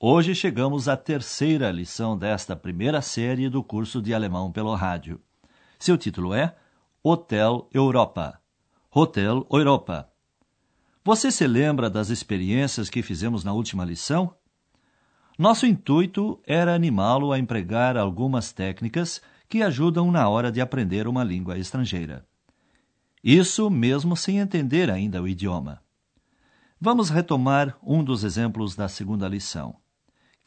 Hoje chegamos à terceira lição desta primeira série do curso de alemão pelo rádio. Seu título é Hotel Europa. Hotel Europa. Você se lembra das experiências que fizemos na última lição? Nosso intuito era animá-lo a empregar algumas técnicas que ajudam na hora de aprender uma língua estrangeira. Isso mesmo sem entender ainda o idioma. Vamos retomar um dos exemplos da segunda lição.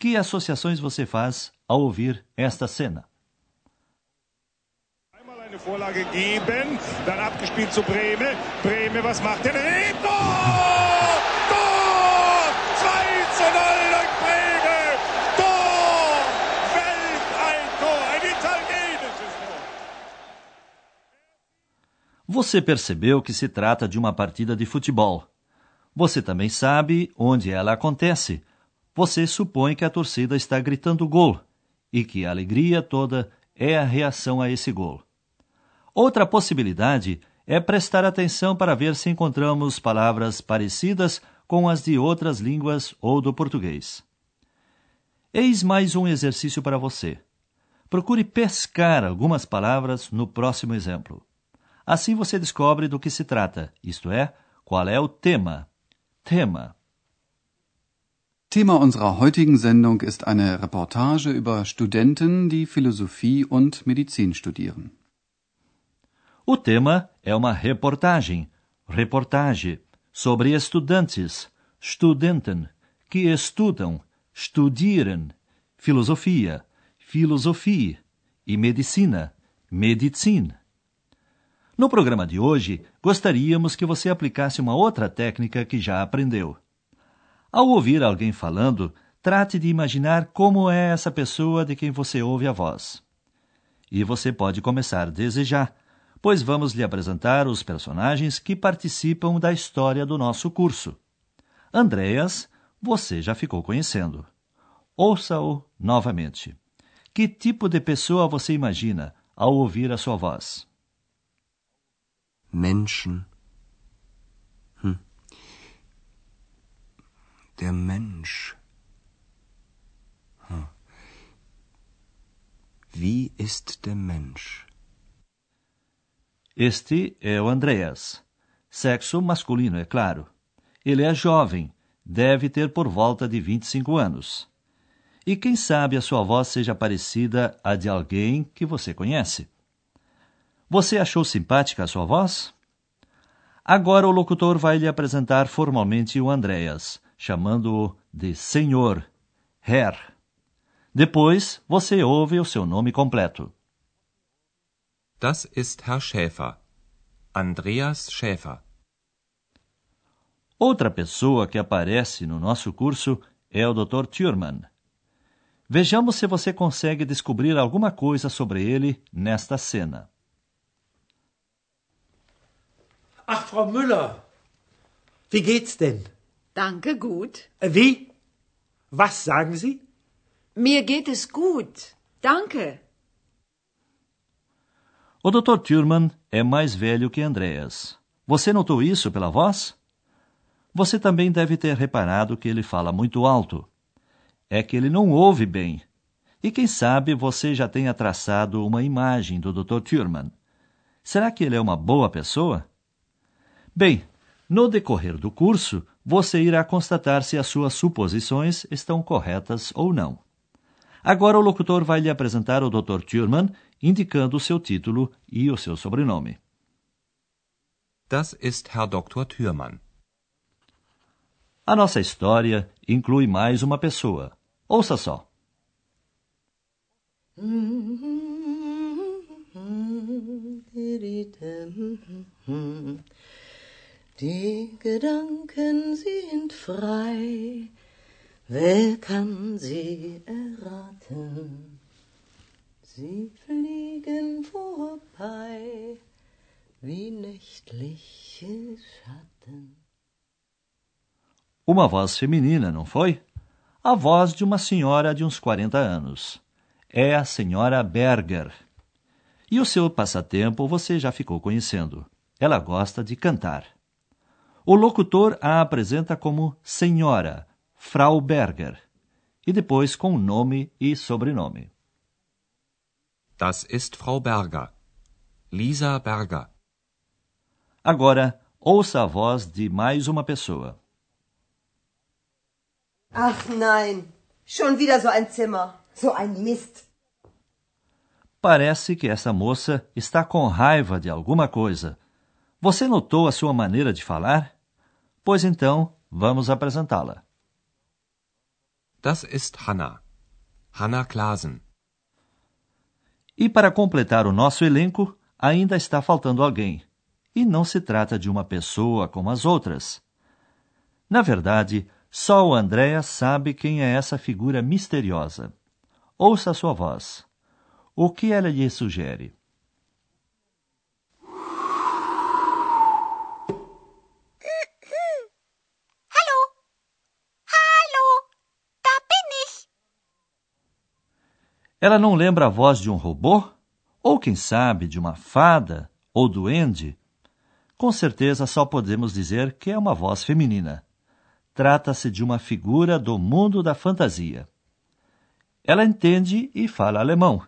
Que associações você faz ao ouvir esta cena? Einmal eine Vorlage geben, dann abgespielt zu Breme. Breme, was macht er? Hey, Tor! Tor! 2 zu 0 durch Breme! Tor! Welt ein Tor! Ein italienisches Tor! Você percebeu que se trata de uma partida de futebol. Você também sabe onde ela acontece. Você supõe que a torcida está gritando gol e que a alegria toda é a reação a esse gol. Outra possibilidade é prestar atenção para ver se encontramos palavras parecidas com as de outras línguas ou do português. Eis mais um exercício para você. Procure pescar algumas palavras no próximo exemplo. Assim você descobre do que se trata, isto é, qual é o tema. Tema. Thema unserer heutigen Sendung ist eine Reportage über Studenten, die Philosophie und Medizin studieren. O tema é uma reportagem, reportage, sobre estudantes, studenten, que estudam, studieren, filosofia, filosofie e medicina, medicin. No programa de hoje, gostaríamos que você aplicasse uma outra técnica que já aprendeu. Ao ouvir alguém falando, trate de imaginar como é essa pessoa de quem você ouve a voz. E você pode começar desde já, pois vamos lhe apresentar os personagens que participam da história do nosso curso. Andreas, você já ficou conhecendo. Ouça-o novamente. Que tipo de pessoa você imagina ao ouvir a sua voz? Menschen. Der Mensch. Hm. Wie ist der Mensch? Este é o Andreas. Sexo masculino, é claro. Ele é jovem, deve ter por volta de 25 anos. E quem sabe a sua voz seja parecida à de alguém que você conhece. Você achou simpática a sua voz? Agora o locutor vai lhe apresentar formalmente o Andreas, chamando-o de Senhor, Herr. Depois você ouve o seu nome completo. Das ist Herr Schäfer. Andreas Schäfer. Outra pessoa que aparece no nosso curso é o Dr. Thurman. Vejamos se você consegue descobrir alguma coisa sobre ele nesta cena. Ach, Frau Müller, wie geht's denn? Danke, gut. Wie? Was sagen Sie? Mir geht es gut. Danke. O Dr. Thurman é mais velho que Andreas. Você notou isso pela voz? Você também deve ter reparado que ele fala muito alto. É que ele não ouve bem. E quem sabe você já tenha traçado uma imagem do Dr. Thurman. Será que ele é uma boa pessoa? Bem, no decorrer do curso, você irá constatar se as suas suposições estão corretas ou não. Agora o locutor vai lhe apresentar o Dr. Thurman, indicando o seu título e o seu sobrenome. Das ist Herr Dr. Thürmann. A nossa história inclui mais uma pessoa. Ouça só. Die Gedanken sind frei, wer kann sie erraten? Sie fliegen vorbei wie nächtliche Schatten. Uma voz feminina, não foi? A voz de uma senhora de uns 40 anos. É a senhora Berger. E o seu passatempo você já ficou conhecendo. Ela gosta de cantar. O locutor a apresenta como senhora, Frau Berger, e depois com nome e sobrenome. Das ist Frau Berger. Lisa Berger. Agora, ouça a voz de mais uma pessoa. Ach nein, schon wieder so ein Zimmer, so ein Mist. Parece que essa moça está com raiva de alguma coisa. Você notou a sua maneira de falar? Pois então, vamos apresentá-la. Das ist Hanna. Hanna Klasen. E para completar o nosso elenco, ainda está faltando alguém. E não se trata de uma pessoa como as outras. Na verdade, só o Andréa sabe quem é essa figura misteriosa. Ouça a sua voz. O que ela lhe sugere? Hallo? Hallo? Da bin ich. Ela não lembra a voz de um robô? Ou quem sabe de uma fada ou duende? Com certeza só podemos dizer que é uma voz feminina. Trata-se de uma figura do mundo da fantasia. Ela entende e fala alemão.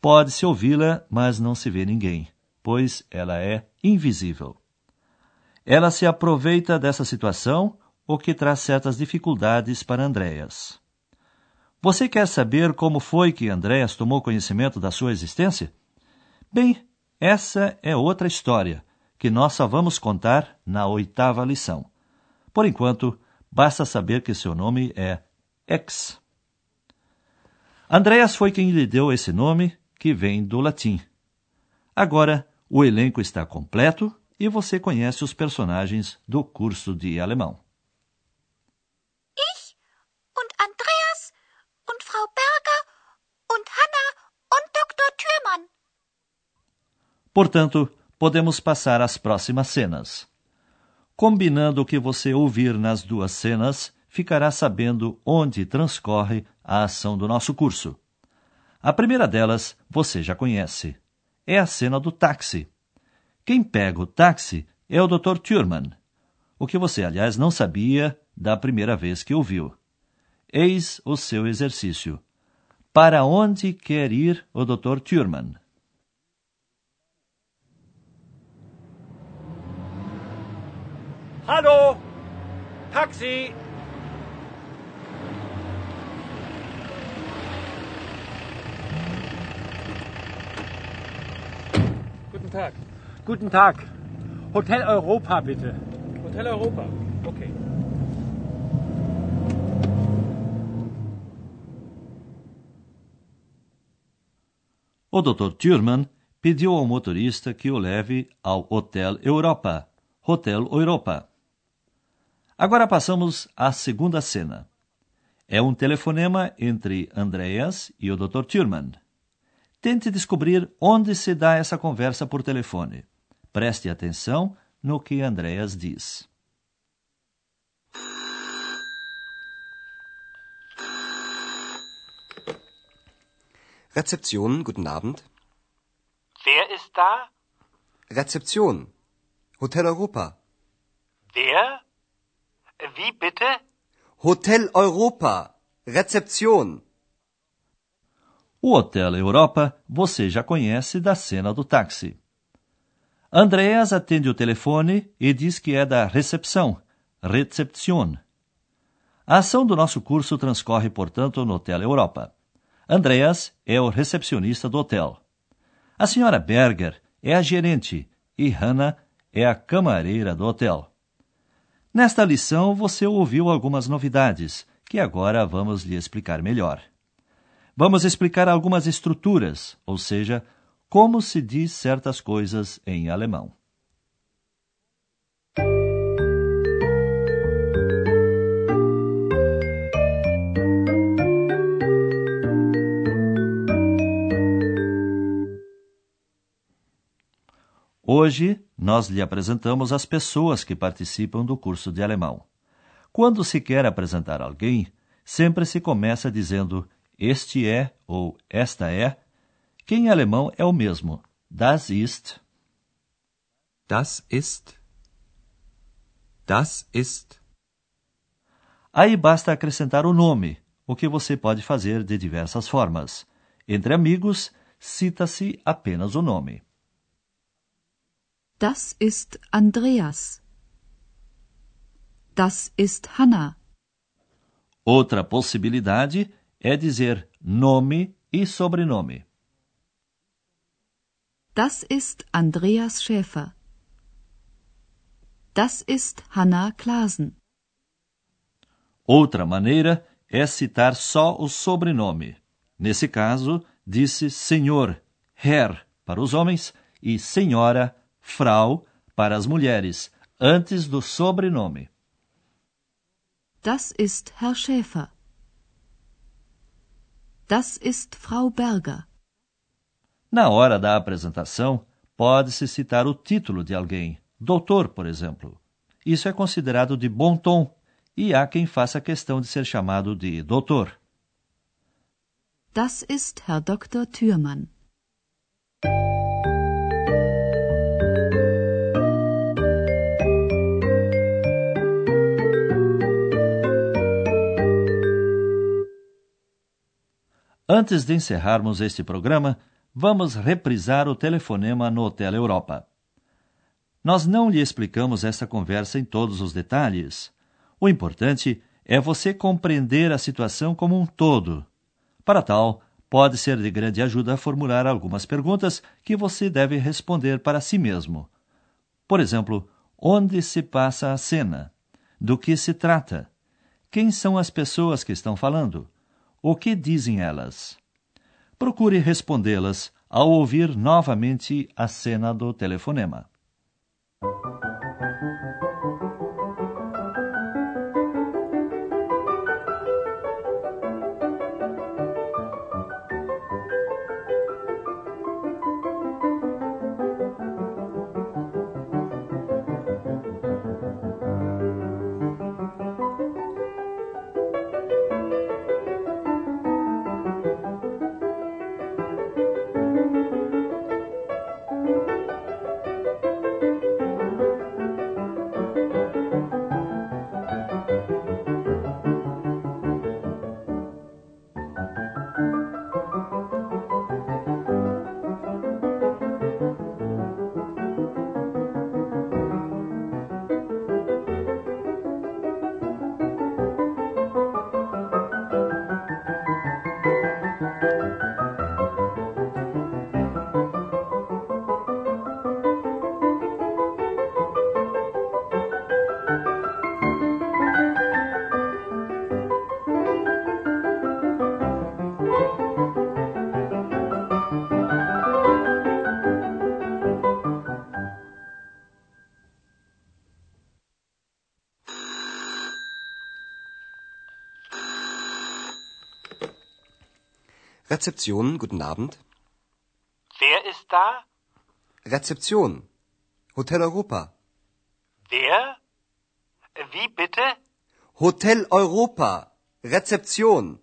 Pode-se ouvi-la, mas não se vê ninguém, pois ela é invisível. Ela se aproveita dessa situação, o que traz certas dificuldades para Andréas. Você quer saber como foi que Andréas tomou conhecimento da sua existência? Bem, essa é outra história, que nós só vamos contar na oitava lição. Por enquanto, basta saber que seu nome é X. Andréas foi quem lhe deu esse nome, que vem do latim. Agora, o elenco está completo e você conhece os personagens do curso de alemão. Ich und Andreas und Frau Berger und Hanna und Dr. Thürmann. Portanto, podemos passar às próximas cenas. Combinando o que você ouvir nas duas cenas, ficará sabendo onde transcorre a ação do nosso curso. A primeira delas você já conhece. É a cena do táxi. Quem pega o táxi é o Dr. Thurman, o que você, aliás, não sabia da primeira vez que ouviu. Eis o seu exercício. Para onde quer ir o Dr. Thurman? Hallo? Taxi! Guten Tag. Guten Tag. Hotel Europa, bitte. Hotel Europa. Okay. O Dr. Thurman pediu ao motorista que o leve ao Hotel Europa, Hotel Europa. Agora passamos à segunda cena. É um telefonema entre Andreas e o Dr. Thurman. Tente descobrir onde se dá essa conversa por telefone. Preste atenção no que Andreas diz. Rezeption, guten Abend. Wer ist da? Rezeption. Hotel Europa. Wer? Wie bitte? Hotel Europa. Rezeption. O Hotel Europa você já conhece da cena do táxi. Andreas atende o telefone e diz que é da recepção, Rezeption. A ação do nosso curso transcorre, portanto, no Hotel Europa. Andreas é o recepcionista do hotel. A senhora Berger é a gerente e Hannah é a camareira do hotel. Nesta lição, você ouviu algumas novidades, que agora vamos lhe explicar melhor. Vamos explicar algumas estruturas, ou seja, como se diz certas coisas em alemão. Hoje nós lhe apresentamos as pessoas que participam do curso de alemão. Quando se quer apresentar alguém, sempre se começa dizendo este é ou esta é, que em alemão é o mesmo. Das ist. Das ist. Das ist. Aí basta acrescentar o nome, o que você pode fazer de diversas formas. Entre amigos, cita-se apenas o nome. Das ist Andreas. Das ist Hanna. Outra possibilidade é dizer nome e sobrenome. Das ist Andreas Schäfer. Das ist Hanna Klasen. Outra maneira é citar só o sobrenome. Nesse caso, disse senhor, Herr para os homens e senhora, Frau para as mulheres, antes do sobrenome. Das ist Herr Schäfer. Das ist Frau Berger. Na hora da apresentação, pode-se citar o título de alguém, doutor, por exemplo. Isso é considerado de bom tom e há quem faça questão de ser chamado de doutor. Das ist Herr Dr. Thürmann. Antes de encerrarmos este programa, vamos reprisar o telefonema no Hotel Europa. Nós não lhe explicamos essa conversa em todos os detalhes. O importante é você compreender a situação como um todo. Para tal, pode ser de grande ajuda formular algumas perguntas que você deve responder para si mesmo. Por exemplo, onde se passa a cena? Do que se trata? Quem são as pessoas que estão falando? O que dizem elas? Procure respondê-las ao ouvir novamente a cena do telefonema. Rezeption, guten Abend. Wer ist da? Rezeption. Hotel Europa. Wer? Wie bitte? Hotel Europa. Rezeption.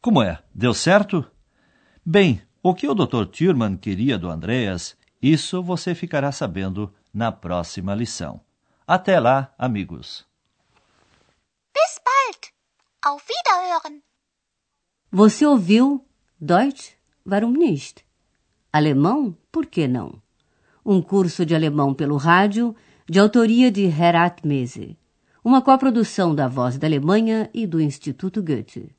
Como é? Deu certo? Bem, o que o Dr. Thurman queria do Andreas, isso você ficará sabendo na próxima lição. Até lá, amigos. Bis bald. Auf Wiederhören. Você ouviu Deutsch? Warum nicht? Alemão? Por que não? Um curso de alemão pelo rádio, de autoria de Herat Mese. Uma coprodução da Voz da Alemanha e do Instituto Goethe.